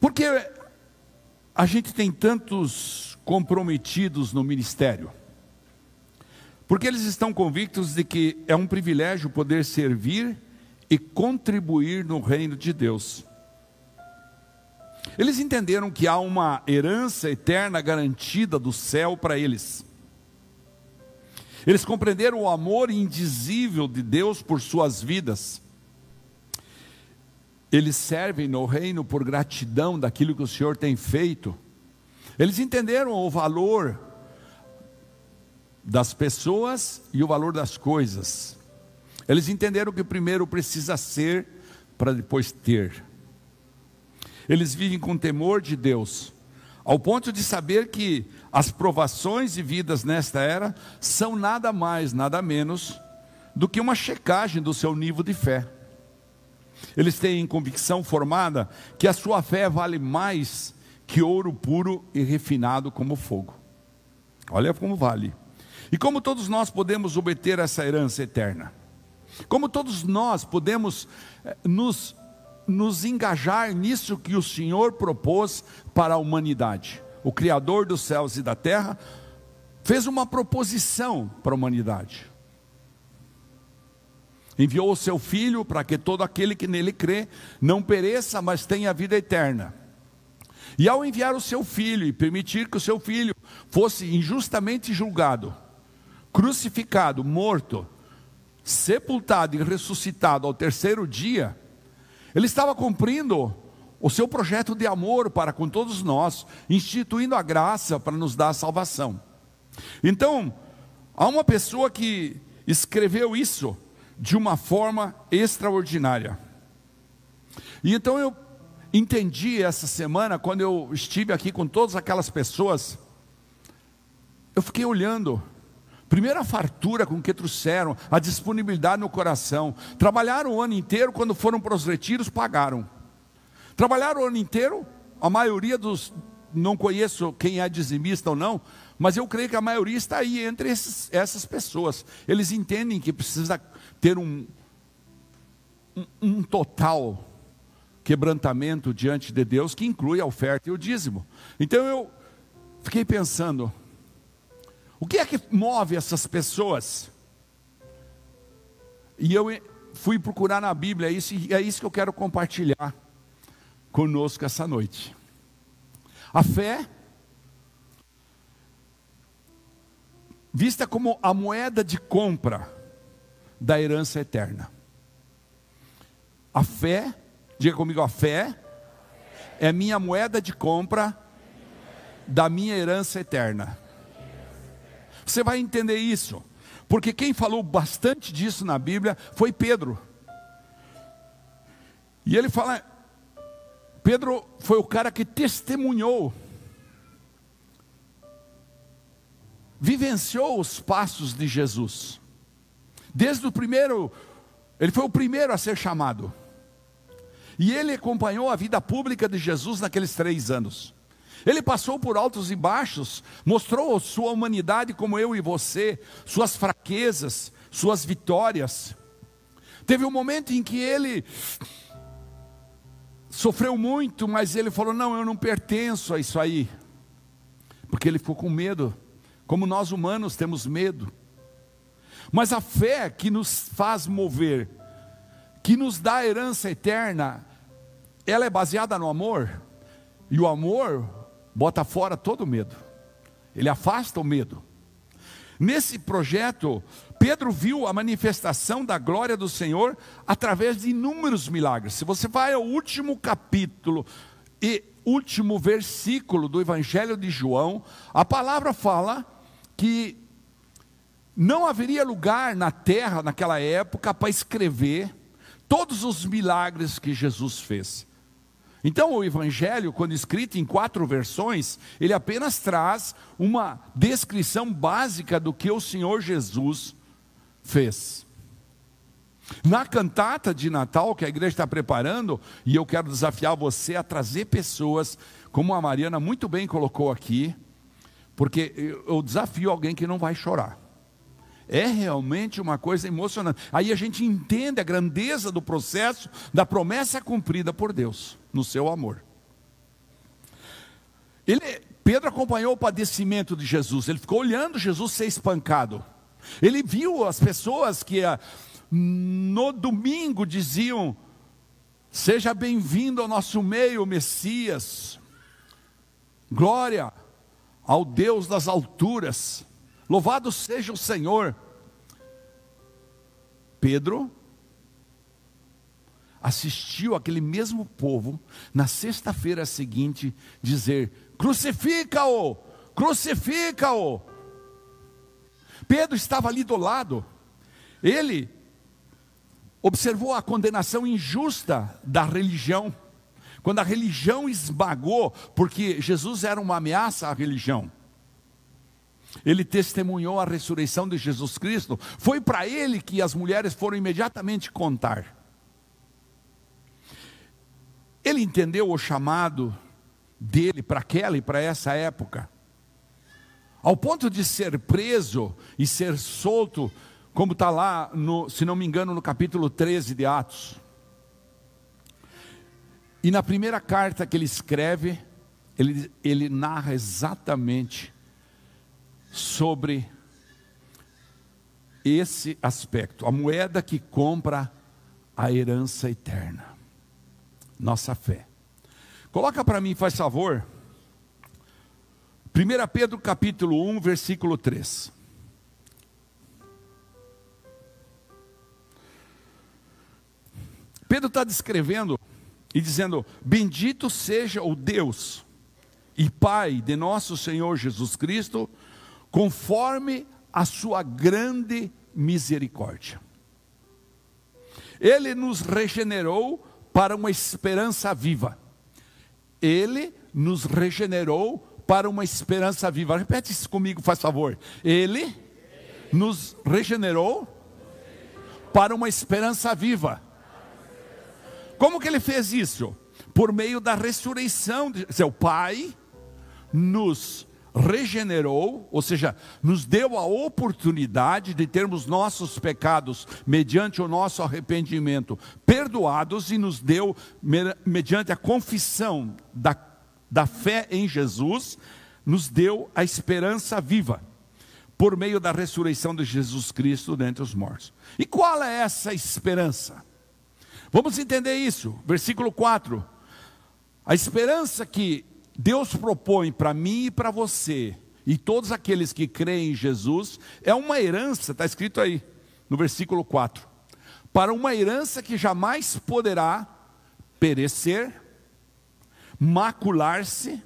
Porque a gente tem tantos comprometidos no ministério? Porque eles estão convictos de que é um privilégio poder servir e contribuir no reino de Deus. Eles entenderam que há uma herança eterna garantida do céu para eles. Eles compreenderam o amor indizível de Deus por suas vidas. Eles servem no reino por gratidão daquilo que o Senhor tem feito. Eles entenderam o valor das pessoas e o valor das coisas. Eles entenderam que primeiro precisa ser para depois ter. Eles vivem com temor de Deus, ao ponto de saber que as provações e vidas nesta era são nada mais, nada menos do que uma checagem do seu nível de fé. Eles têm convicção formada que a sua fé vale mais que ouro puro e refinado como fogo. Olha como vale. E como todos nós podemos obter essa herança eterna? Como todos nós podemos eh, nos, nos engajar nisso que o Senhor propôs para a humanidade? O Criador dos céus e da terra fez uma proposição para a humanidade. Enviou o seu Filho para que todo aquele que nele crê não pereça, mas tenha vida eterna. E ao enviar o seu Filho e permitir que o seu Filho fosse injustamente julgado, crucificado, morto, sepultado e ressuscitado ao terceiro dia, ele estava cumprindo o seu projeto de amor para com todos nós, instituindo a graça para nos dar a salvação. Então, há uma pessoa que escreveu isso de uma forma extraordinária. E então eu entendi essa semana, quando eu estive aqui com todas aquelas pessoas, eu fiquei olhando Primeiro a fartura com que trouxeram, a disponibilidade no coração. Trabalharam o ano inteiro, quando foram para os retiros, pagaram. Trabalharam o ano inteiro, a maioria dos, não conheço quem é dizimista ou não, mas eu creio que a maioria está aí entre esses, essas pessoas. Eles entendem que precisa ter um, um, um total quebrantamento diante de Deus, que inclui a oferta e o dízimo. Então eu fiquei pensando, o que é que move essas pessoas? E eu fui procurar na Bíblia isso, e é isso que eu quero compartilhar conosco essa noite. A fé, vista como a moeda de compra da herança eterna. A fé, diga comigo, a fé é minha moeda de compra da minha herança eterna. Você vai entender isso, porque quem falou bastante disso na Bíblia foi Pedro. E ele fala, Pedro foi o cara que testemunhou, vivenciou os passos de Jesus. Desde o primeiro, ele foi o primeiro a ser chamado. E ele acompanhou a vida pública de Jesus naqueles três anos. Ele passou por altos e baixos, mostrou sua humanidade como eu e você, suas fraquezas, suas vitórias. Teve um momento em que ele sofreu muito, mas ele falou: Não, eu não pertenço a isso aí, porque ele ficou com medo, como nós humanos temos medo. Mas a fé que nos faz mover, que nos dá a herança eterna, ela é baseada no amor, e o amor bota fora todo o medo, ele afasta o medo. Nesse projeto, Pedro viu a manifestação da glória do Senhor através de inúmeros milagres. Se você vai ao último capítulo e último versículo do Evangelho de João, a palavra fala que não haveria lugar na terra naquela época para escrever todos os milagres que Jesus fez. Então, o Evangelho, quando escrito em quatro versões, ele apenas traz uma descrição básica do que o Senhor Jesus fez. Na cantata de Natal que a igreja está preparando, e eu quero desafiar você a trazer pessoas, como a Mariana muito bem colocou aqui, porque eu desafio alguém que não vai chorar. É realmente uma coisa emocionante. Aí a gente entende a grandeza do processo da promessa cumprida por Deus no seu amor. Ele, Pedro acompanhou o padecimento de Jesus, ele ficou olhando Jesus ser espancado. Ele viu as pessoas que ah, no domingo diziam: Seja bem-vindo ao nosso meio, Messias. Glória ao Deus das alturas. Louvado seja o Senhor. Pedro assistiu aquele mesmo povo na sexta-feira seguinte dizer: crucifica-o, crucifica-o. Pedro estava ali do lado, ele observou a condenação injusta da religião, quando a religião esmagou, porque Jesus era uma ameaça à religião. Ele testemunhou a ressurreição de Jesus Cristo. Foi para ele que as mulheres foram imediatamente contar. Ele entendeu o chamado dele para aquela e para essa época. Ao ponto de ser preso e ser solto, como está lá, no, se não me engano, no capítulo 13 de Atos. E na primeira carta que ele escreve, ele, ele narra exatamente sobre esse aspecto, a moeda que compra a herança eterna, nossa fé. Coloca para mim, faz favor, 1 Pedro capítulo 1, versículo 3. Pedro está descrevendo e dizendo: Bendito seja o Deus e Pai de nosso Senhor Jesus Cristo, conforme a sua grande misericórdia. Ele nos regenerou para uma esperança viva. Ele nos regenerou para uma esperança viva. Repete isso comigo, faz favor. Ele nos regenerou para uma esperança viva. Como que ele fez isso? Por meio da ressurreição de seu Pai nos regenerou, ou seja, nos deu a oportunidade de termos nossos pecados, mediante o nosso arrependimento, perdoados e nos deu, mediante a confissão da, da fé em Jesus, nos deu a esperança viva, por meio da ressurreição de Jesus Cristo dentre os mortos. E qual é essa esperança? Vamos entender isso, versículo 4. A esperança que Deus propõe para mim e para você, e todos aqueles que creem em Jesus, é uma herança, está escrito aí no versículo 4, para uma herança que jamais poderá perecer, macular-se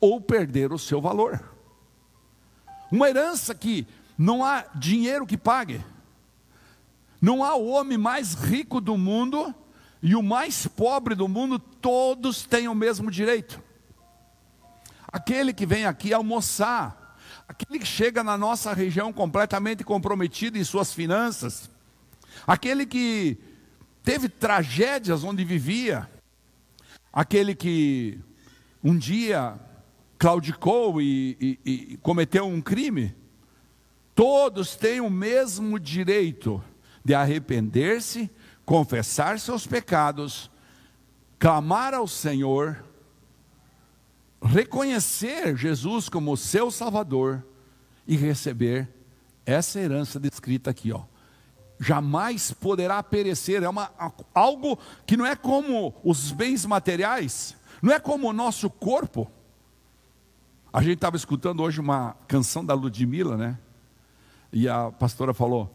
ou perder o seu valor. Uma herança que não há dinheiro que pague, não há o homem mais rico do mundo e o mais pobre do mundo, todos têm o mesmo direito aquele que vem aqui almoçar, aquele que chega na nossa região completamente comprometido em suas finanças, aquele que teve tragédias onde vivia, aquele que um dia claudicou e, e, e cometeu um crime, todos têm o mesmo direito de arrepender-se, confessar seus pecados, clamar ao Senhor reconhecer Jesus como seu Salvador e receber essa herança descrita aqui, ó. Jamais poderá perecer, é uma, algo que não é como os bens materiais, não é como o nosso corpo. A gente estava escutando hoje uma canção da Ludmilla, né? E a pastora falou,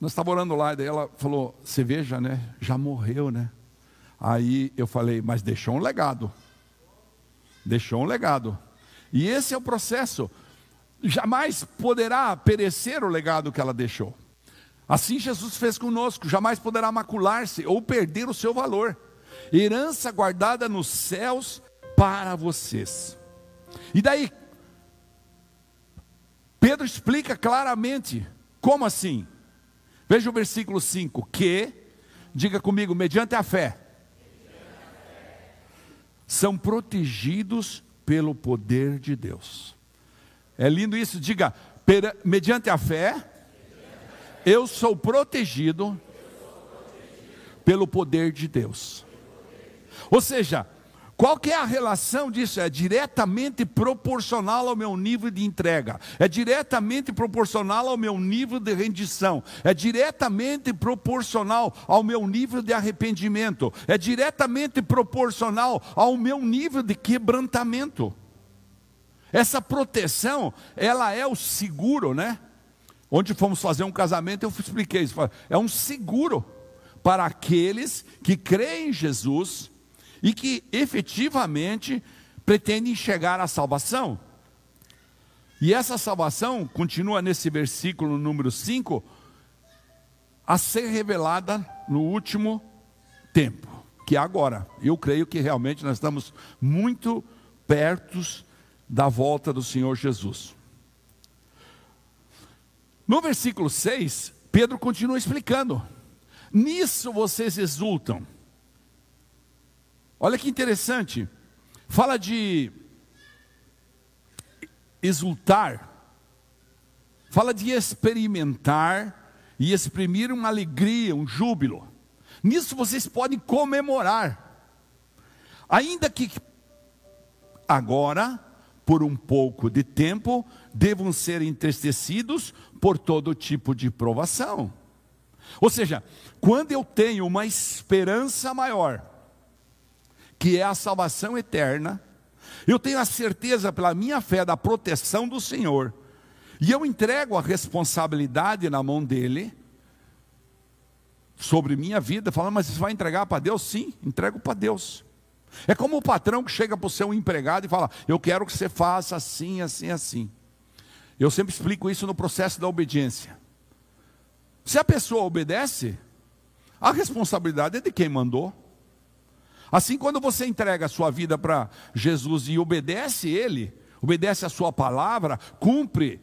nós estávamos orando lá, e daí ela falou, você veja, né? Já morreu, né? Aí eu falei, mas deixou um legado deixou um legado. E esse é o processo. Jamais poderá perecer o legado que ela deixou. Assim Jesus fez conosco, jamais poderá macular-se ou perder o seu valor. Herança guardada nos céus para vocês. E daí, Pedro explica claramente, como assim? Veja o versículo 5: que, diga comigo, mediante a fé são protegidos pelo poder de Deus. É lindo isso, diga, mediante a fé, eu sou protegido pelo poder de Deus. Ou seja, Qual que é a relação disso? É diretamente proporcional ao meu nível de entrega, é diretamente proporcional ao meu nível de rendição, é diretamente proporcional ao meu nível de arrependimento, é diretamente proporcional ao meu nível de quebrantamento. Essa proteção, ela é o seguro, né? Onde fomos fazer um casamento, eu expliquei isso. É um seguro para aqueles que creem em Jesus e que efetivamente pretendem chegar à salvação. E essa salvação continua nesse versículo número 5 a ser revelada no último tempo, que é agora. Eu creio que realmente nós estamos muito perto da volta do Senhor Jesus. No versículo 6, Pedro continua explicando: Nisso vocês exultam Olha que interessante. Fala de exultar, fala de experimentar e exprimir uma alegria, um júbilo. Nisso vocês podem comemorar. Ainda que agora, por um pouco de tempo, devam ser entristecidos por todo tipo de provação. Ou seja, quando eu tenho uma esperança maior, que é a salvação eterna, eu tenho a certeza pela minha fé da proteção do Senhor, e eu entrego a responsabilidade na mão dele sobre minha vida, falando, mas você vai entregar para Deus? Sim, entrego para Deus. É como o patrão que chega para o seu empregado e fala: Eu quero que você faça assim, assim, assim. Eu sempre explico isso no processo da obediência. Se a pessoa obedece, a responsabilidade é de quem mandou. Assim, quando você entrega a sua vida para Jesus e obedece Ele, obedece a Sua palavra, cumpre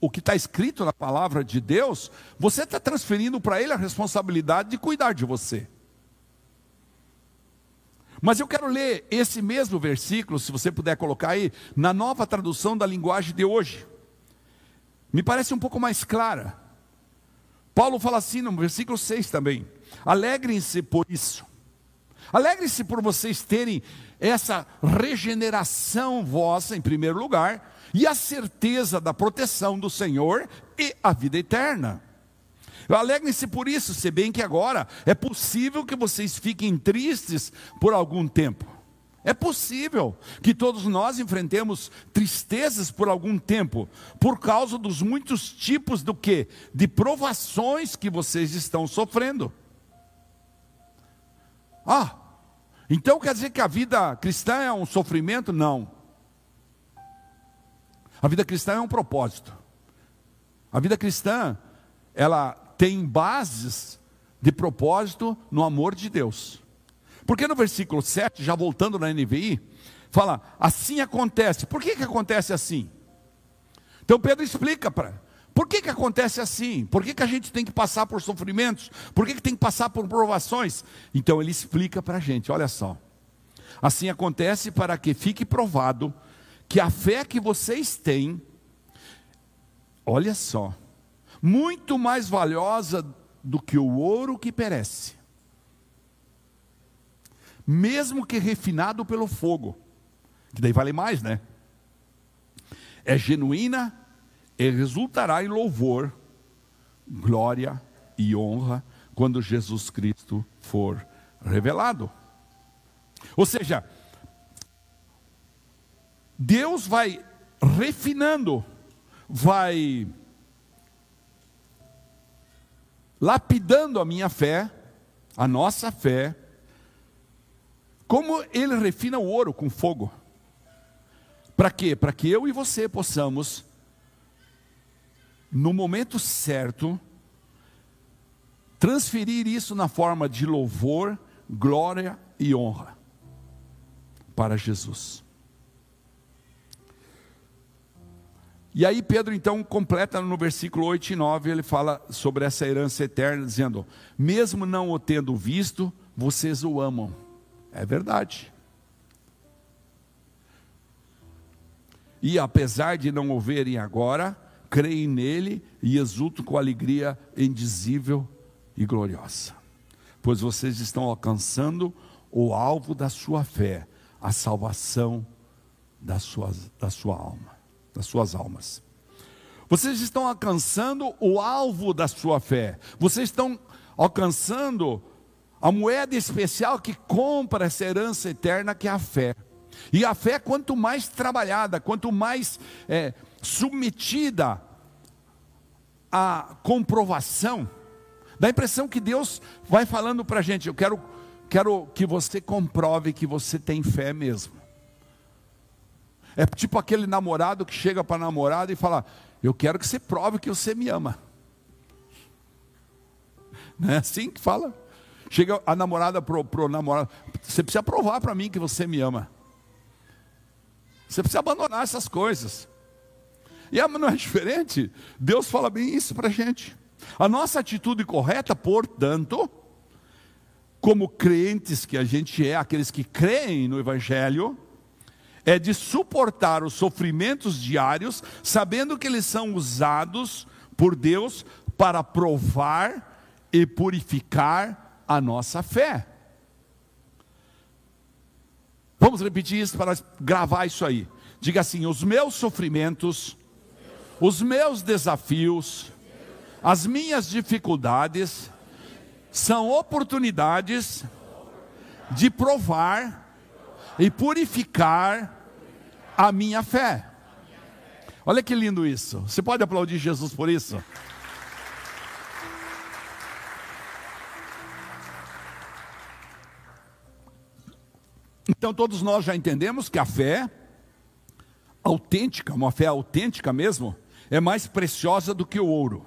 o que está escrito na palavra de Deus, você está transferindo para Ele a responsabilidade de cuidar de você. Mas eu quero ler esse mesmo versículo, se você puder colocar aí, na nova tradução da linguagem de hoje. Me parece um pouco mais clara. Paulo fala assim no versículo 6 também: Alegrem-se por isso Alegre-se por vocês terem essa regeneração vossa, em primeiro lugar, e a certeza da proteção do Senhor e a vida eterna. Alegrem-se por isso, se bem que agora é possível que vocês fiquem tristes por algum tempo. É possível que todos nós enfrentemos tristezas por algum tempo, por causa dos muitos tipos do que? De provações que vocês estão sofrendo. Ah, então quer dizer que a vida cristã é um sofrimento? Não. A vida cristã é um propósito. A vida cristã, ela tem bases de propósito no amor de Deus. Porque no versículo 7, já voltando na NVI, fala: assim acontece. Por que, que acontece assim? Então Pedro explica para por que, que acontece assim? Por que, que a gente tem que passar por sofrimentos? Por que, que tem que passar por provações? Então ele explica para a gente: olha só. Assim acontece para que fique provado que a fé que vocês têm, olha só, muito mais valiosa do que o ouro que perece, mesmo que refinado pelo fogo, que daí vale mais, né? É genuína e resultará em louvor, glória e honra quando Jesus Cristo for revelado. Ou seja, Deus vai refinando, vai lapidando a minha fé, a nossa fé, como ele refina o ouro com fogo. Para quê? Para que eu e você possamos no momento certo, transferir isso na forma de louvor, glória e honra para Jesus. E aí Pedro então completa no versículo 8 e 9, ele fala sobre essa herança eterna, dizendo: Mesmo não o tendo visto, vocês o amam. É verdade. E apesar de não o verem agora, creem nele e exultam com alegria indizível e gloriosa, pois vocês estão alcançando o alvo da sua fé, a salvação das suas, da sua alma, das suas almas. Vocês estão alcançando o alvo da sua fé. Vocês estão alcançando a moeda especial que compra essa herança eterna que é a fé. E a fé, quanto mais trabalhada, quanto mais é, submetida à comprovação, dá a impressão que Deus vai falando para a gente: eu quero, quero que você comprove que você tem fé mesmo. É tipo aquele namorado que chega para a namorada e fala: Eu quero que você prove que você me ama. Não é assim que fala? Chega a namorada pro, pro namorado, você precisa provar para mim que você me ama. Você precisa abandonar essas coisas. E não é diferente? Deus fala bem isso para a gente. A nossa atitude correta, portanto, como crentes que a gente é, aqueles que creem no Evangelho, é de suportar os sofrimentos diários, sabendo que eles são usados por Deus para provar e purificar a nossa fé. Vamos repetir isso para gravar isso aí. Diga assim: os meus sofrimentos, os meus desafios, as minhas dificuldades são oportunidades de provar e purificar a minha fé. Olha que lindo isso. Você pode aplaudir Jesus por isso? Então todos nós já entendemos que a fé autêntica, uma fé autêntica mesmo, é mais preciosa do que o ouro.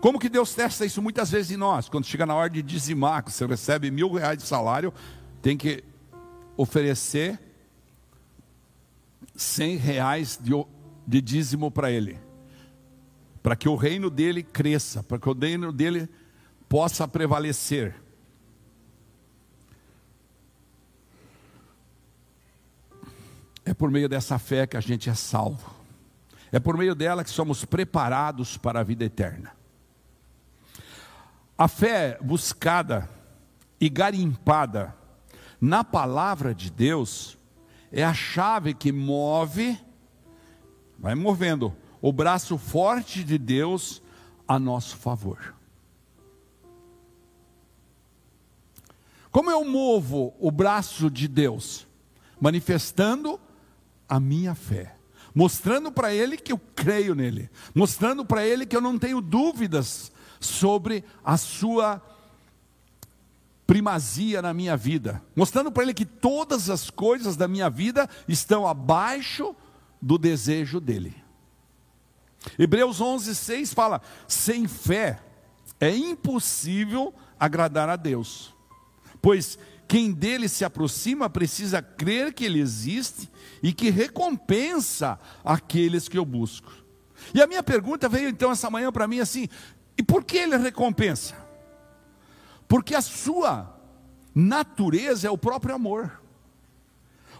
Como que Deus testa isso muitas vezes em nós? Quando chega na hora de dizimar, que você recebe mil reais de salário, tem que oferecer cem reais de, de dízimo para ele, para que o reino dele cresça, para que o reino dele possa prevalecer. É por meio dessa fé que a gente é salvo. É por meio dela que somos preparados para a vida eterna. A fé buscada e garimpada na palavra de Deus é a chave que move, vai movendo o braço forte de Deus a nosso favor. Como eu movo o braço de Deus? Manifestando a minha fé, mostrando para Ele que eu creio nele, mostrando para Ele que eu não tenho dúvidas sobre a Sua primazia na minha vida, mostrando para Ele que todas as coisas da minha vida estão abaixo do desejo dEle. Hebreus 11, 6 fala: sem fé é impossível agradar a Deus, pois quem dele se aproxima precisa crer que ele existe e que recompensa aqueles que eu busco. E a minha pergunta veio então essa manhã para mim assim: e por que ele recompensa? Porque a sua natureza é o próprio amor.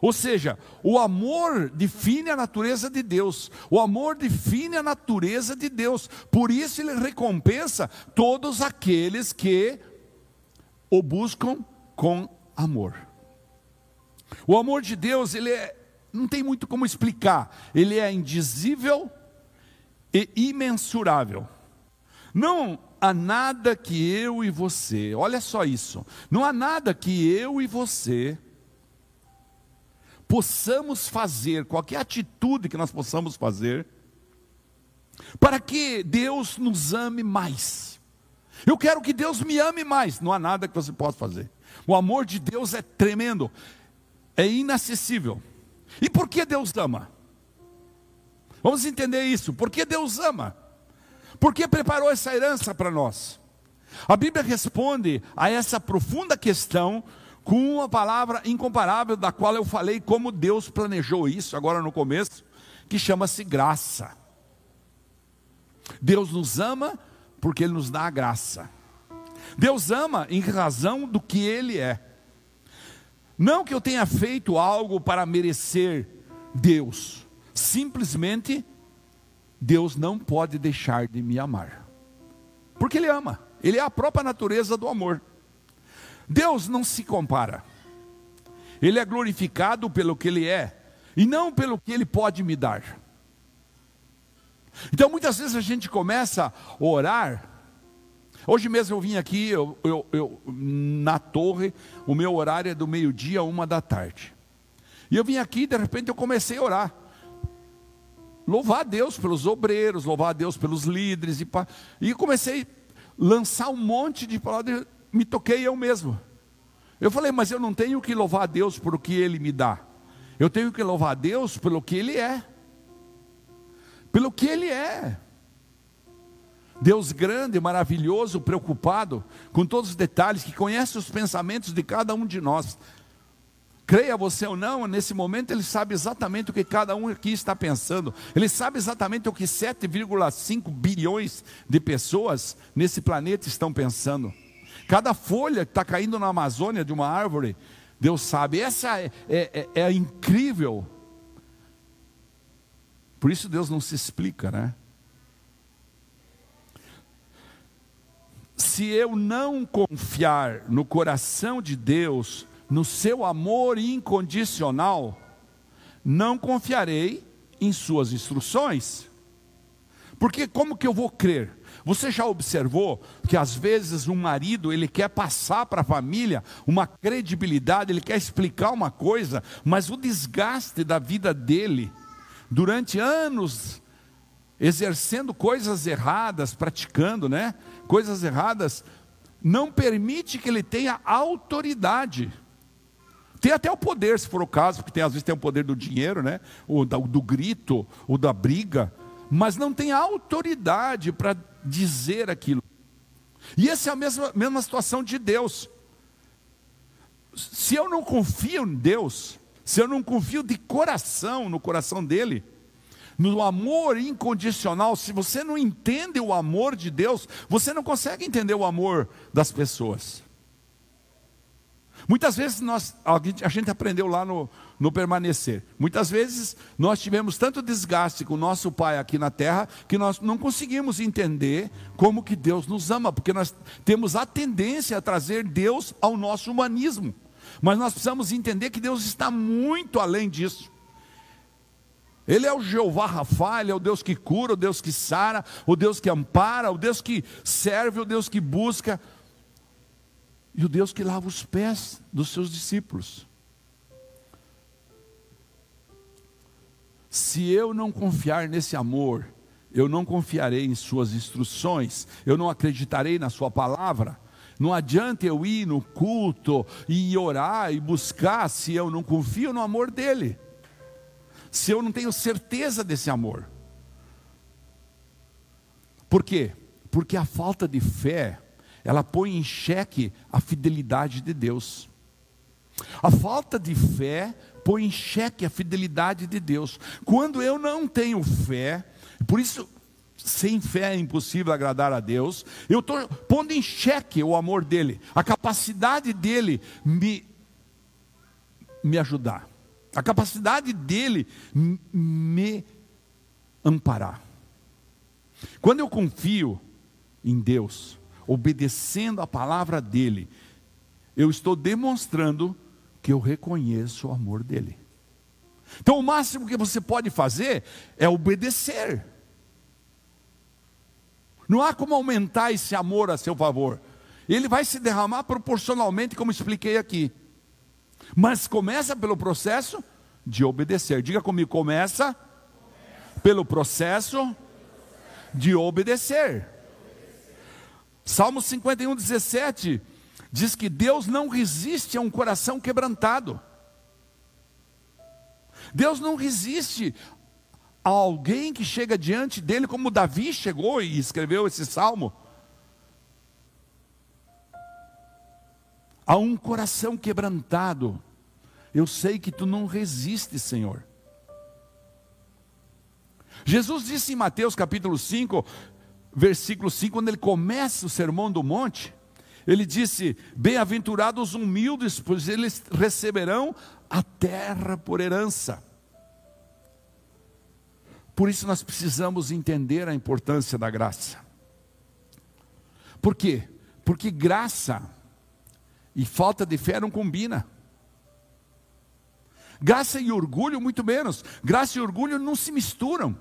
Ou seja, o amor define a natureza de Deus, o amor define a natureza de Deus, por isso ele recompensa todos aqueles que o buscam com amor. O amor de Deus, ele é, não tem muito como explicar, ele é indizível e imensurável. Não há nada que eu e você, olha só isso, não há nada que eu e você possamos fazer, qualquer atitude que nós possamos fazer, para que Deus nos ame mais. Eu quero que Deus me ame mais, não há nada que você possa fazer. O amor de Deus é tremendo, é inacessível. E por que Deus ama? Vamos entender isso. Por que Deus ama? Por que preparou essa herança para nós? A Bíblia responde a essa profunda questão com uma palavra incomparável, da qual eu falei como Deus planejou isso agora no começo, que chama-se graça. Deus nos ama porque Ele nos dá a graça. Deus ama em razão do que Ele é. Não que eu tenha feito algo para merecer Deus, simplesmente Deus não pode deixar de me amar, porque Ele ama, Ele é a própria natureza do amor. Deus não se compara, Ele é glorificado pelo que Ele é, e não pelo que Ele pode me dar. Então muitas vezes a gente começa a orar. Hoje mesmo eu vim aqui, eu, eu, eu, na torre, o meu horário é do meio-dia a uma da tarde. E eu vim aqui e de repente eu comecei a orar. Louvar a Deus pelos obreiros, louvar a Deus pelos líderes. E, e comecei a lançar um monte de palavras, me toquei eu mesmo. Eu falei, mas eu não tenho que louvar a Deus por o que Ele me dá. Eu tenho que louvar a Deus pelo que Ele é pelo que Ele é. Deus grande, maravilhoso, preocupado com todos os detalhes, que conhece os pensamentos de cada um de nós. Creia você ou não, nesse momento ele sabe exatamente o que cada um aqui está pensando. Ele sabe exatamente o que 7,5 bilhões de pessoas nesse planeta estão pensando. Cada folha que está caindo na Amazônia de uma árvore, Deus sabe. Essa é, é, é, é incrível por isso Deus não se explica, né? Se eu não confiar no coração de Deus, no seu amor incondicional, não confiarei em suas instruções. Porque como que eu vou crer? Você já observou que às vezes um marido ele quer passar para a família uma credibilidade, ele quer explicar uma coisa, mas o desgaste da vida dele durante anos exercendo coisas erradas, praticando, né? Coisas erradas, não permite que ele tenha autoridade. Tem até o poder, se for o caso, porque tem, às vezes tem o poder do dinheiro, né? O do, do grito, ou da briga, mas não tem autoridade para dizer aquilo. E essa é a mesma, mesma situação de Deus. Se eu não confio em Deus, se eu não confio de coração no coração dele, no amor incondicional, se você não entende o amor de Deus, você não consegue entender o amor das pessoas. Muitas vezes nós, a gente aprendeu lá no, no permanecer. Muitas vezes nós tivemos tanto desgaste com o nosso pai aqui na terra que nós não conseguimos entender como que Deus nos ama, porque nós temos a tendência a trazer Deus ao nosso humanismo. Mas nós precisamos entender que Deus está muito além disso. Ele é o Jeová Rafa, ele é o Deus que cura, o Deus que sara, o Deus que ampara, o Deus que serve, o Deus que busca, e o Deus que lava os pés dos seus discípulos. Se eu não confiar nesse amor, eu não confiarei em suas instruções, eu não acreditarei na sua palavra. Não adianta eu ir no culto e orar e buscar se eu não confio no amor dele, se eu não tenho certeza desse amor. Por quê? Porque a falta de fé, ela põe em xeque a fidelidade de Deus. A falta de fé põe em xeque a fidelidade de Deus. Quando eu não tenho fé, por isso sem fé é impossível agradar a Deus. Eu estou pondo em xeque o amor dele, a capacidade dele me, me ajudar, a capacidade dele me amparar. Quando eu confio em Deus, obedecendo a palavra dele, eu estou demonstrando que eu reconheço o amor dele. Então, o máximo que você pode fazer é obedecer. Não há como aumentar esse amor a seu favor. Ele vai se derramar proporcionalmente, como expliquei aqui. Mas começa pelo processo de obedecer. Diga comigo, começa pelo processo de obedecer. Salmo 51, 17 diz que Deus não resiste a um coração quebrantado. Deus não resiste a alguém que chega diante dele, como Davi chegou e escreveu esse salmo. A um coração quebrantado, eu sei que tu não resistes, Senhor. Jesus disse em Mateus capítulo 5, versículo 5, quando ele começa o sermão do monte, ele disse: Bem-aventurados os humildes, pois eles receberão a terra por herança. Por isso nós precisamos entender a importância da graça. Por quê? Porque graça e falta de fé não combina. Graça e orgulho, muito menos. Graça e orgulho não se misturam.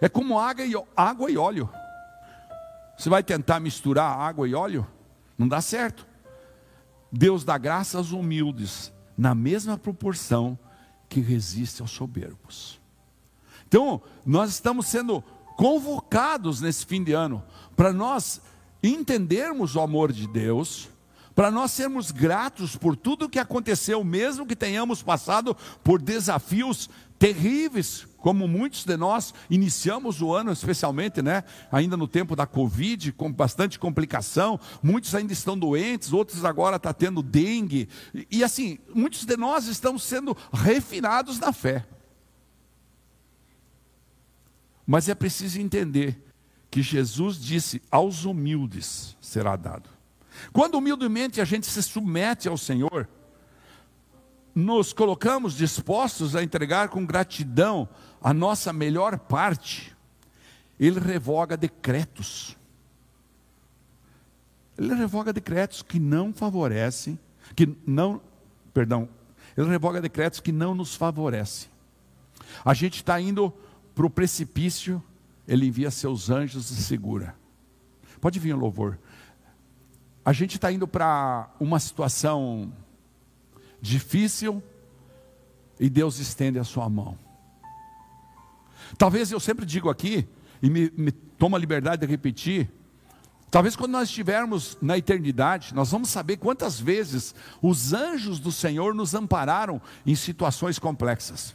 É como água e, água e óleo. Você vai tentar misturar água e óleo? Não dá certo. Deus dá graça aos humildes, na mesma proporção que resiste aos soberbos. Então, nós estamos sendo convocados nesse fim de ano para nós entendermos o amor de Deus, para nós sermos gratos por tudo que aconteceu, mesmo que tenhamos passado por desafios terríveis, como muitos de nós iniciamos o ano, especialmente, né, ainda no tempo da Covid, com bastante complicação, muitos ainda estão doentes, outros agora estão tá tendo dengue, e assim, muitos de nós estamos sendo refinados na fé. Mas é preciso entender que Jesus disse: aos humildes será dado. Quando humildemente a gente se submete ao Senhor, nos colocamos dispostos a entregar com gratidão a nossa melhor parte, Ele revoga decretos. Ele revoga decretos que não favorecem, que não, perdão, ele revoga decretos que não nos favorecem. A gente está indo para o precipício, ele envia seus anjos e segura. Pode vir o louvor. A gente está indo para uma situação difícil e Deus estende a sua mão. Talvez eu sempre digo aqui, e me, me tomo a liberdade de repetir, Talvez quando nós estivermos na eternidade, nós vamos saber quantas vezes os anjos do Senhor nos ampararam em situações complexas.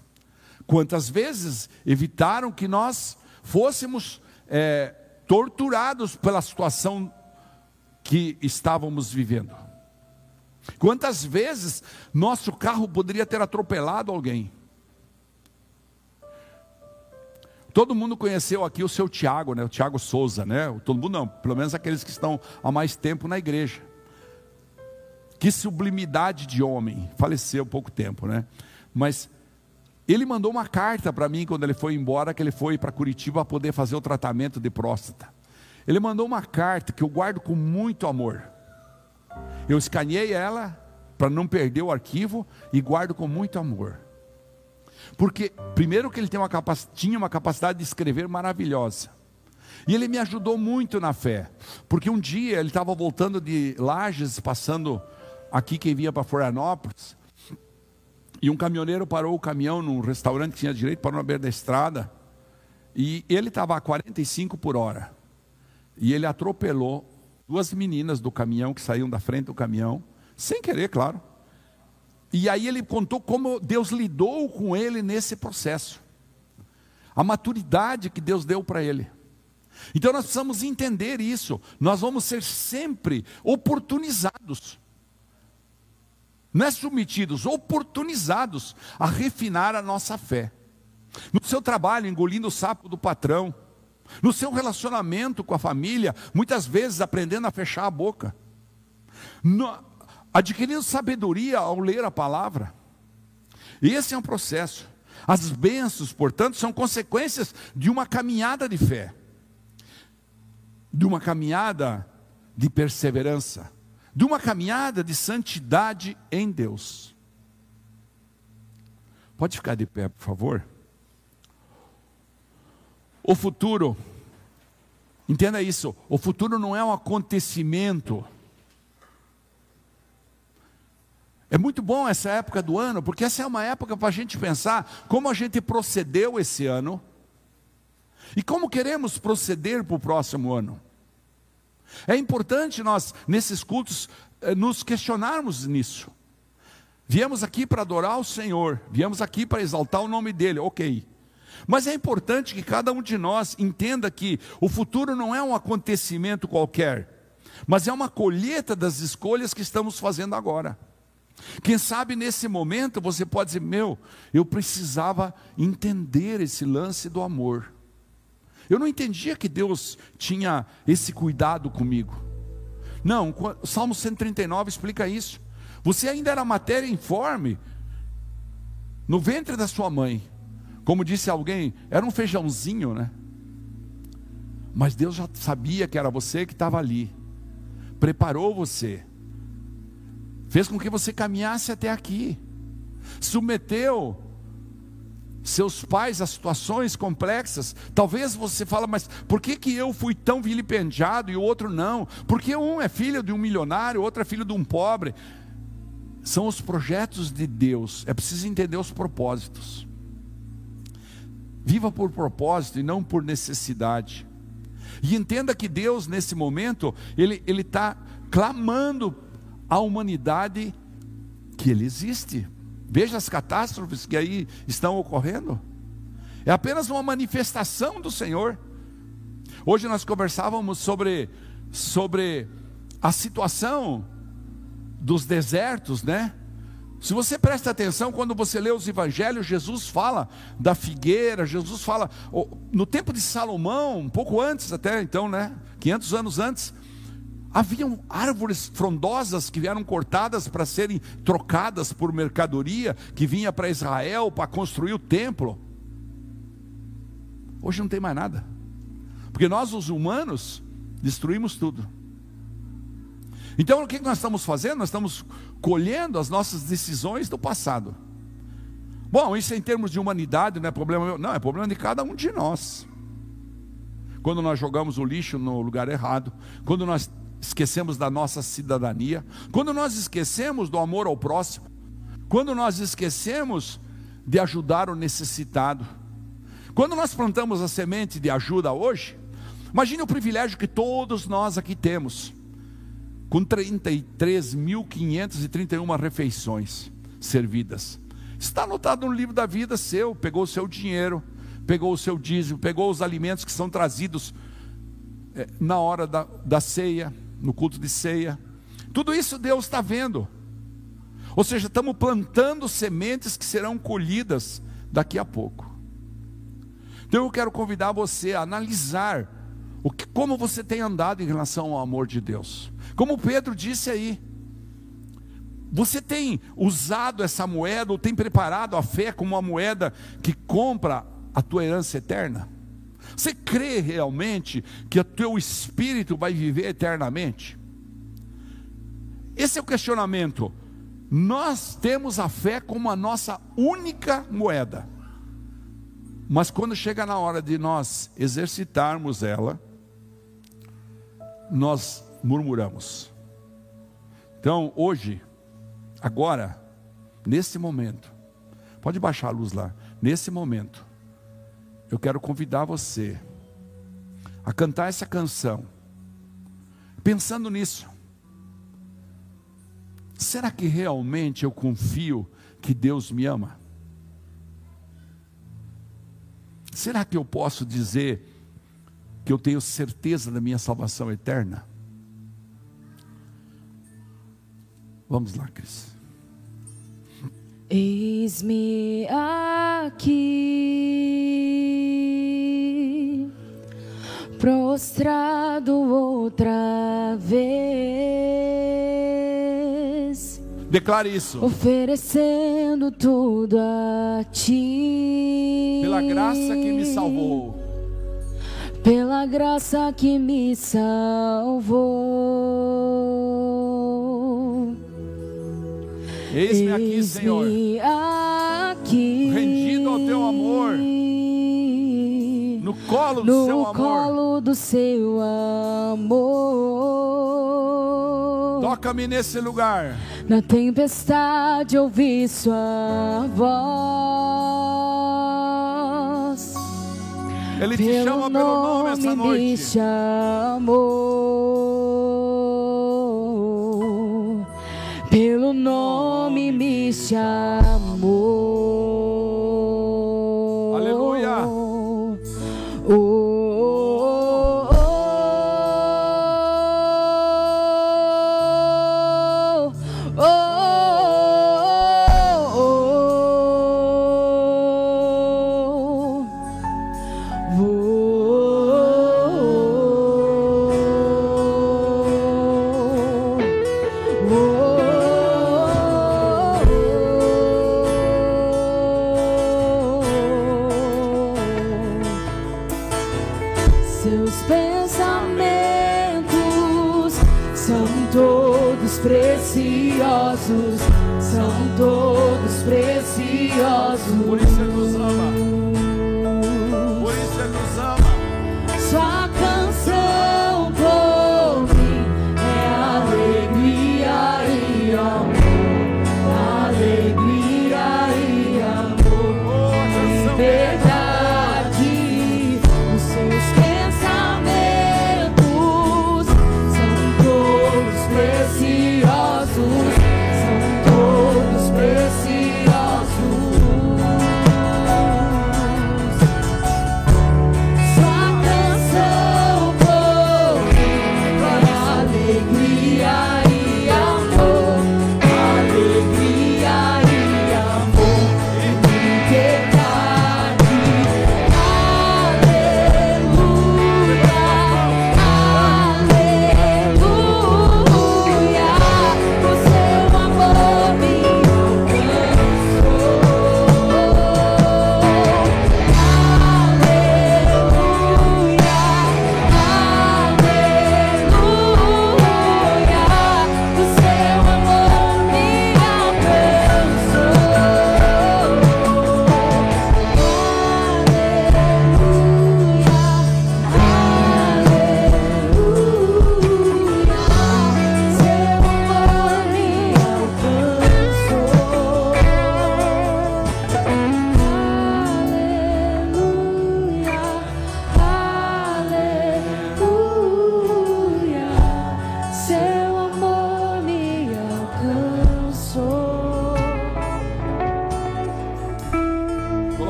Quantas vezes evitaram que nós fôssemos é, torturados pela situação que estávamos vivendo. Quantas vezes nosso carro poderia ter atropelado alguém? Todo mundo conheceu aqui o seu Tiago, né? O Tiago Souza, né? Todo mundo não, pelo menos aqueles que estão há mais tempo na igreja. Que sublimidade de homem, faleceu pouco tempo, né? Mas ele mandou uma carta para mim quando ele foi embora, que ele foi para Curitiba poder fazer o tratamento de próstata. Ele mandou uma carta que eu guardo com muito amor. Eu escaneei ela para não perder o arquivo e guardo com muito amor. Porque, primeiro, que ele uma tinha uma capacidade de escrever maravilhosa. E ele me ajudou muito na fé. Porque um dia ele estava voltando de Lages, passando aqui quem vinha para Florianópolis. E um caminhoneiro parou o caminhão num restaurante que tinha direito, parou na beira da estrada. E ele estava a 45 por hora. E ele atropelou duas meninas do caminhão que saíam da frente do caminhão, sem querer, claro. E aí ele contou como Deus lidou com ele nesse processo. A maturidade que Deus deu para ele. Então nós precisamos entender isso. Nós vamos ser sempre oportunizados. Não é submetidos, oportunizados a refinar a nossa fé. No seu trabalho, engolindo o sapo do patrão no seu relacionamento com a família, muitas vezes aprendendo a fechar a boca, no, adquirindo sabedoria ao ler a palavra. Esse é um processo. As bênçãos, portanto, são consequências de uma caminhada de fé, de uma caminhada de perseverança, de uma caminhada de santidade em Deus. Pode ficar de pé, por favor? O futuro, entenda isso, o futuro não é um acontecimento. É muito bom essa época do ano, porque essa é uma época para a gente pensar como a gente procedeu esse ano e como queremos proceder para o próximo ano. É importante nós, nesses cultos, eh, nos questionarmos nisso. Viemos aqui para adorar o Senhor, viemos aqui para exaltar o nome dEle, ok. Mas é importante que cada um de nós entenda que o futuro não é um acontecimento qualquer, mas é uma colheita das escolhas que estamos fazendo agora. Quem sabe nesse momento você pode dizer: Meu, eu precisava entender esse lance do amor. Eu não entendia que Deus tinha esse cuidado comigo. Não, o Salmo 139 explica isso. Você ainda era matéria informe no ventre da sua mãe. Como disse alguém, era um feijãozinho, né? Mas Deus já sabia que era você que estava ali, preparou você, fez com que você caminhasse até aqui. submeteu seus pais a situações complexas. Talvez você fala, mas por que, que eu fui tão vilipendiado e o outro não? Porque um é filho de um milionário, o outro é filho de um pobre. São os projetos de Deus. É preciso entender os propósitos. Viva por propósito e não por necessidade. E entenda que Deus, nesse momento, Ele está clamando à humanidade que Ele existe. Veja as catástrofes que aí estão ocorrendo. É apenas uma manifestação do Senhor. Hoje nós conversávamos sobre, sobre a situação dos desertos, né? Se você presta atenção, quando você lê os evangelhos, Jesus fala da figueira, Jesus fala, no tempo de Salomão, um pouco antes até então, né? 500 anos antes, haviam árvores frondosas que vieram cortadas para serem trocadas por mercadoria que vinha para Israel para construir o templo. Hoje não tem mais nada, porque nós, os humanos, destruímos tudo. Então o que nós estamos fazendo? Nós estamos colhendo as nossas decisões do passado. Bom, isso em termos de humanidade não é problema meu, não, é problema de cada um de nós. Quando nós jogamos o lixo no lugar errado, quando nós esquecemos da nossa cidadania, quando nós esquecemos do amor ao próximo, quando nós esquecemos de ajudar o necessitado, quando nós plantamos a semente de ajuda hoje, imagine o privilégio que todos nós aqui temos com 33.531 refeições servidas. Está anotado no livro da vida seu, pegou o seu dinheiro, pegou o seu dízimo, pegou os alimentos que são trazidos é, na hora da, da ceia, no culto de ceia. Tudo isso Deus está vendo. Ou seja, estamos plantando sementes que serão colhidas daqui a pouco. Então eu quero convidar você a analisar o que, como você tem andado em relação ao amor de Deus. Como Pedro disse aí, você tem usado essa moeda, ou tem preparado a fé como uma moeda que compra a tua herança eterna? Você crê realmente que o teu espírito vai viver eternamente? Esse é o questionamento. Nós temos a fé como a nossa única moeda. Mas quando chega na hora de nós exercitarmos ela, nós murmuramos. Então, hoje, agora, nesse momento, pode baixar a luz lá, nesse momento, eu quero convidar você a cantar essa canção, pensando nisso. Será que realmente eu confio que Deus me ama? Será que eu posso dizer que eu tenho certeza da minha salvação eterna? Vamos lá, Cris. Eis-me aqui, prostrado outra vez. Declare isso. Oferecendo tudo a ti. Pela graça que me salvou. Pela graça que me salvou. Eis-me aqui, Senhor. Aqui, rendido ao teu amor. No colo do no seu amor. colo do seu amor. Toca-me nesse lugar. Na tempestade ouvi sua voz. Ele te pelo chama pelo nome essa me noite. chamou. Nome me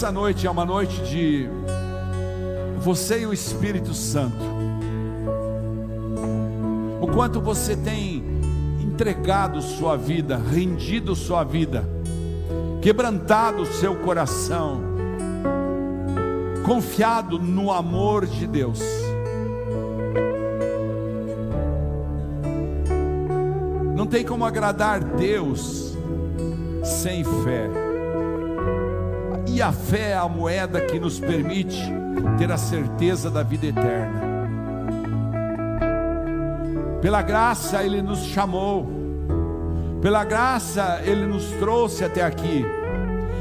essa noite é uma noite de você e o Espírito Santo. O quanto você tem entregado sua vida, rendido sua vida, quebrantado seu coração, confiado no amor de Deus. Não tem como agradar Deus sem fé. E a fé é a moeda que nos permite ter a certeza da vida eterna. Pela graça Ele nos chamou, pela graça Ele nos trouxe até aqui,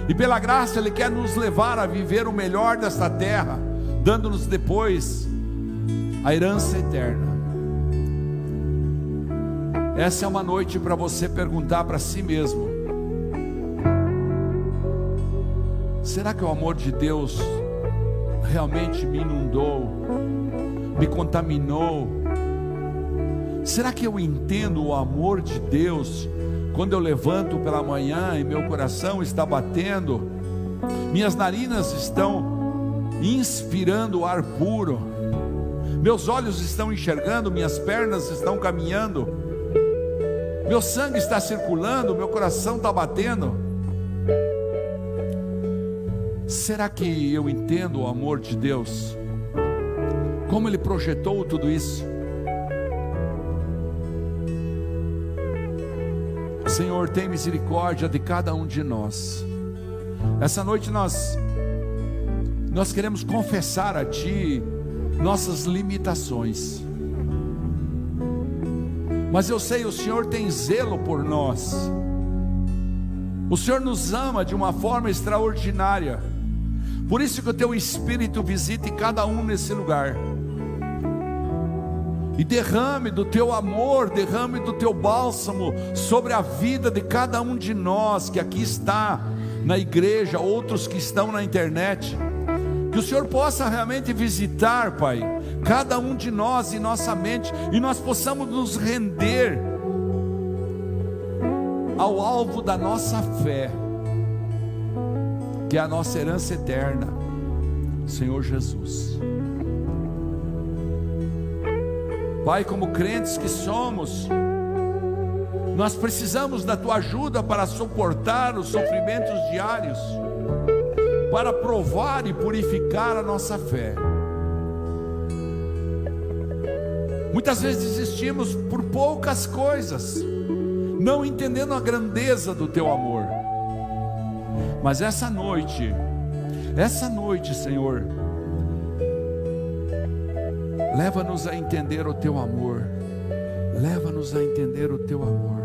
e pela graça Ele quer nos levar a viver o melhor desta terra, dando-nos depois a herança eterna. Essa é uma noite para você perguntar para si mesmo: será que o amor de Deus realmente me inundou, me contaminou? Será que eu entendo o amor de Deus quando eu levanto pela manhã e meu coração está batendo, minhas narinas estão inspirando ar puro, meus olhos estão enxergando, minhas pernas estão caminhando, meu sangue está circulando, meu coração está batendo. Será que eu entendo o amor de Deus? Como Ele projetou tudo isso? Senhor, tem misericórdia de cada um de nós. Essa noite nós nós queremos confessar a Ti nossas limitações. Mas eu sei, o Senhor tem zelo por nós. O Senhor nos ama de uma forma extraordinária. Por isso que o teu espírito visite cada um nesse lugar. E derrame do teu amor, derrame do teu bálsamo sobre a vida de cada um de nós que aqui está na igreja, outros que estão na internet. Que o Senhor possa realmente visitar, Pai, cada um de nós em nossa mente e nós possamos nos render ao alvo da nossa fé, que é a nossa herança eterna, Senhor Jesus. Pai, como crentes que somos, nós precisamos da tua ajuda para suportar os sofrimentos diários, para provar e purificar a nossa fé. Muitas vezes desistimos por poucas coisas, não entendendo a grandeza do teu amor. Mas essa noite, essa noite, Senhor, Leva-nos a entender o teu amor. Leva-nos a entender o teu amor.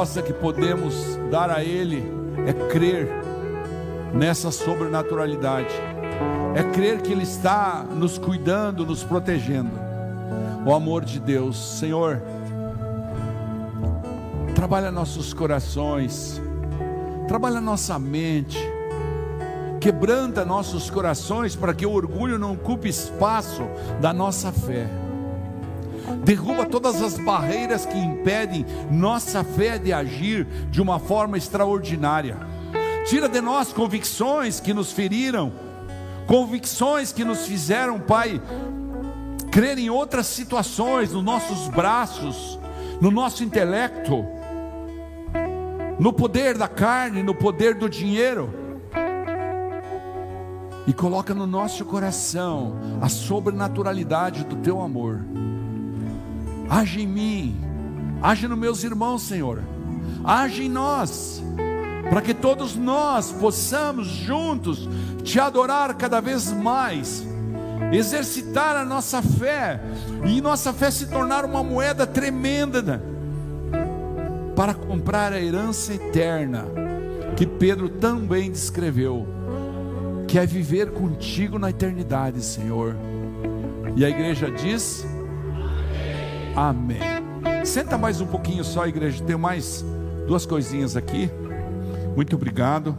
Resposta que podemos dar a Ele é crer nessa sobrenaturalidade, é crer que Ele está nos cuidando, nos protegendo. O amor de Deus, Senhor, trabalha nossos corações trabalha nossa mente, quebranta nossos corações para que o orgulho não ocupe espaço da nossa fé. Derruba todas as barreiras que impedem nossa fé de agir de uma forma extraordinária. Tira de nós convicções que nos feriram, convicções que nos fizeram, Pai, crer em outras situações, nos nossos braços, no nosso intelecto no poder da carne, no poder do dinheiro. E coloca no nosso coração a sobrenaturalidade do teu amor. Age em mim, age nos meus irmãos, Senhor. Age em nós, para que todos nós possamos juntos te adorar cada vez mais, exercitar a nossa fé e nossa fé se tornar uma moeda tremenda para comprar a herança eterna que Pedro também descreveu, que é viver contigo na eternidade, Senhor. E a igreja diz: Amém. Senta mais um pouquinho só, igreja. Tenho mais duas coisinhas aqui. Muito obrigado.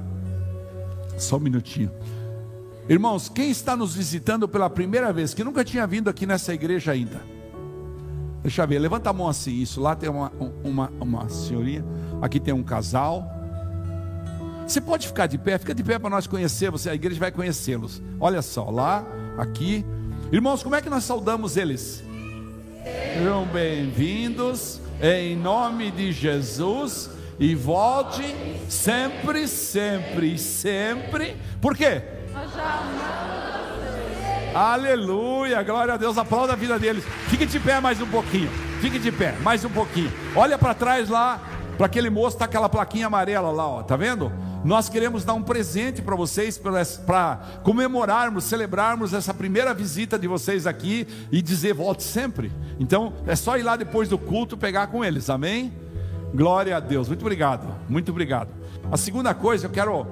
Só um minutinho. Irmãos, quem está nos visitando pela primeira vez, que nunca tinha vindo aqui nessa igreja ainda? Deixa eu ver, levanta a mão assim. Isso lá tem uma, uma, uma senhorinha. Aqui tem um casal. Você pode ficar de pé, fica de pé para nós conhecer. Você, a igreja vai conhecê-los. Olha só, lá, aqui. Irmãos, como é que nós saudamos eles? Sejam bem-vindos em nome de Jesus e volte sempre, sempre, sempre. Por quê? Aleluia, glória a Deus, aplauda a vida deles. Fique de pé mais um pouquinho. Fique de pé, mais um pouquinho. Olha para trás lá, para aquele moço tá aquela plaquinha amarela lá, ó, tá vendo? Nós queremos dar um presente para vocês para comemorarmos, celebrarmos essa primeira visita de vocês aqui e dizer volte sempre. Então, é só ir lá depois do culto pegar com eles. Amém? Glória a Deus. Muito obrigado. Muito obrigado. A segunda coisa, eu quero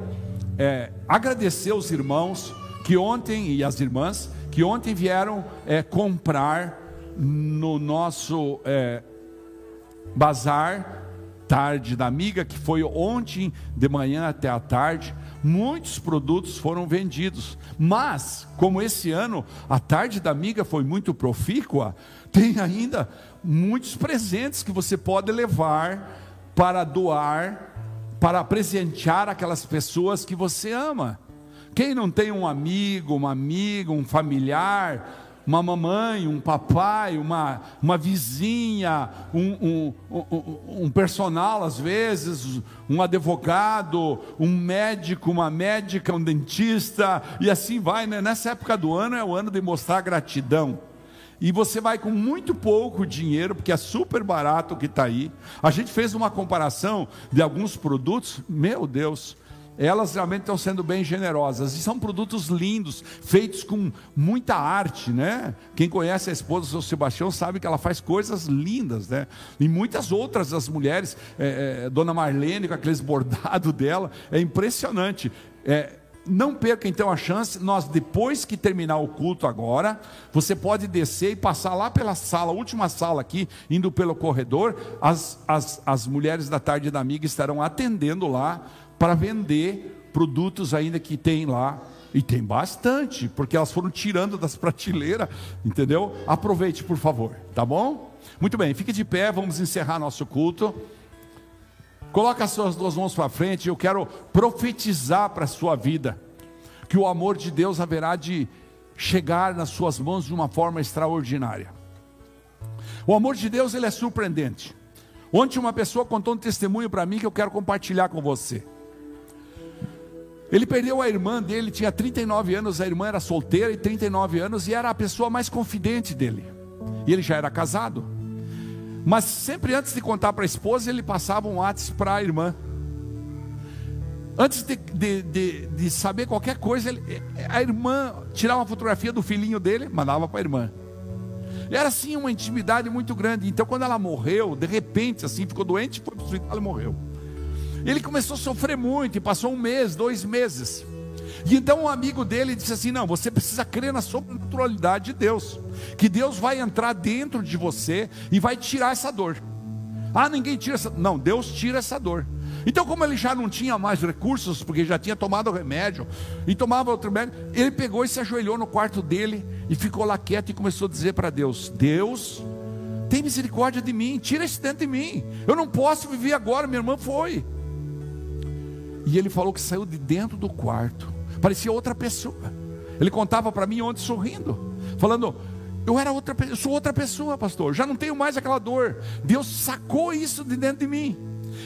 é, agradecer os irmãos que ontem e as irmãs que ontem vieram é, comprar no nosso é, bazar tarde da amiga, que foi ontem de manhã até a tarde, muitos produtos foram vendidos. Mas, como esse ano a tarde da amiga foi muito profícua, tem ainda muitos presentes que você pode levar para doar, para presentear aquelas pessoas que você ama. Quem não tem um amigo, uma amiga, um familiar, uma mamãe, um papai, uma, uma vizinha, um, um, um, um, personal às vezes, um advogado, um médico, uma médica, um dentista, e assim vai, né? Nessa época do ano é o ano de mostrar gratidão. E você vai com muito pouco dinheiro, porque é super barato o que está aí. A gente fez uma comparação de alguns produtos, meu Deus, elas realmente estão sendo bem generosas. E são produtos lindos, feitos com muita arte, né? Quem conhece a esposa do seu Sebastião sabe que ela faz coisas lindas, né? E muitas outras das mulheres, é, é, Dona Marlene, com aqueles bordados dela, é impressionante. É, não perca então a chance, nós depois que terminar o culto agora, você pode descer e passar lá pela sala, última sala aqui, indo pelo corredor, as, as, as mulheres da tarde da amiga estarão atendendo lá, para vender produtos ainda que tem lá. E tem bastante, porque elas foram tirando das prateleiras, entendeu? Aproveite, por favor, tá bom? Muito bem, fique de pé, vamos encerrar nosso culto. Coloque as suas duas mãos para frente, eu quero profetizar para a sua vida que o amor de Deus haverá de chegar nas suas mãos de uma forma extraordinária. O amor de Deus ele é surpreendente. Ontem uma pessoa contou um testemunho para mim que eu quero compartilhar com você. Ele perdeu a irmã dele, tinha 39 anos, a irmã era solteira e 39 anos e era a pessoa mais confidente dele. E ele já era casado. Mas sempre antes de contar para a esposa, ele passava um WhatsApp para a irmã. Antes de, de, de, de, saber qualquer coisa, ele, a irmã tirava uma fotografia do filhinho dele, mandava para a irmã. Era assim uma intimidade muito grande. Então, quando ela morreu, de repente, assim, ficou doente, foi para o hospital e morreu. Ele começou a sofrer muito e passou um mês, dois meses. E então um amigo dele disse assim: Não, você precisa crer na sobrenaturalidade de Deus, que Deus vai entrar dentro de você e vai tirar essa dor. Ah, ninguém tira essa. Não, Deus tira essa dor. Então, como ele já não tinha mais recursos, porque já tinha tomado remédio e tomava outro remédio, ele pegou e se ajoelhou no quarto dele e ficou lá quieto e começou a dizer para Deus: Deus, tem misericórdia de mim, tira esse dentro de mim. Eu não posso viver agora, minha irmã foi. E ele falou que saiu de dentro do quarto, parecia outra pessoa. Ele contava para mim ontem sorrindo, falando: eu era outra, eu sou outra pessoa, pastor. Já não tenho mais aquela dor. Deus sacou isso de dentro de mim.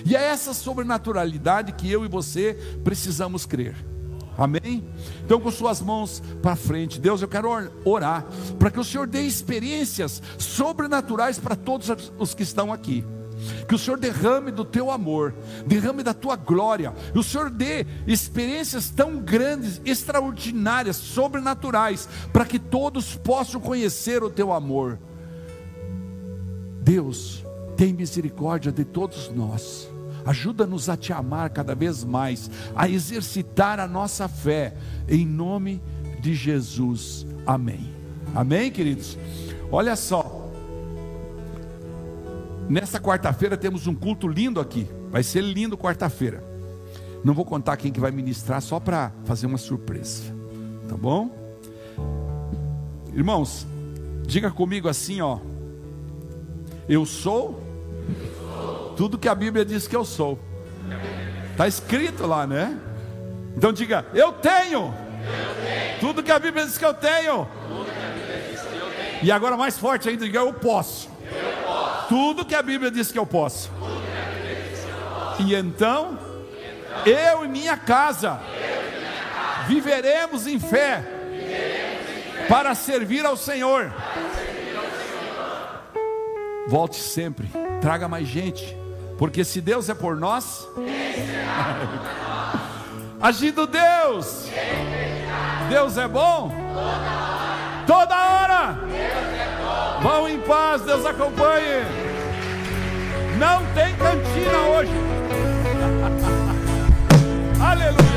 E é essa sobrenaturalidade que eu e você precisamos crer. Amém? Então, com suas mãos para frente, Deus, eu quero orar para que o Senhor dê experiências sobrenaturais para todos os que estão aqui que o Senhor derrame do teu amor, derrame da tua glória, e o Senhor dê experiências tão grandes, extraordinárias, sobrenaturais, para que todos possam conhecer o teu amor. Deus, tem misericórdia de todos nós. Ajuda-nos a te amar cada vez mais, a exercitar a nossa fé, em nome de Jesus. Amém. Amém, queridos? Olha só. Nessa quarta-feira temos um culto lindo aqui. Vai ser lindo quarta-feira. Não vou contar quem que vai ministrar só para fazer uma surpresa. Tá bom? Irmãos, diga comigo assim, ó. Eu sou tudo que a Bíblia diz que eu sou. Está escrito lá, né? Então diga, eu tenho. Tudo que a Bíblia diz que eu tenho. E agora mais forte ainda, diga, eu posso. Tudo que a Bíblia diz que eu posso. E então, eu e minha casa viveremos em fé para servir ao Senhor. Volte sempre, traga mais gente, porque se Deus é por nós, agindo Deus, Deus é bom toda hora. Vão em paz, Deus acompanhe. Não tem cantina hoje. Aleluia.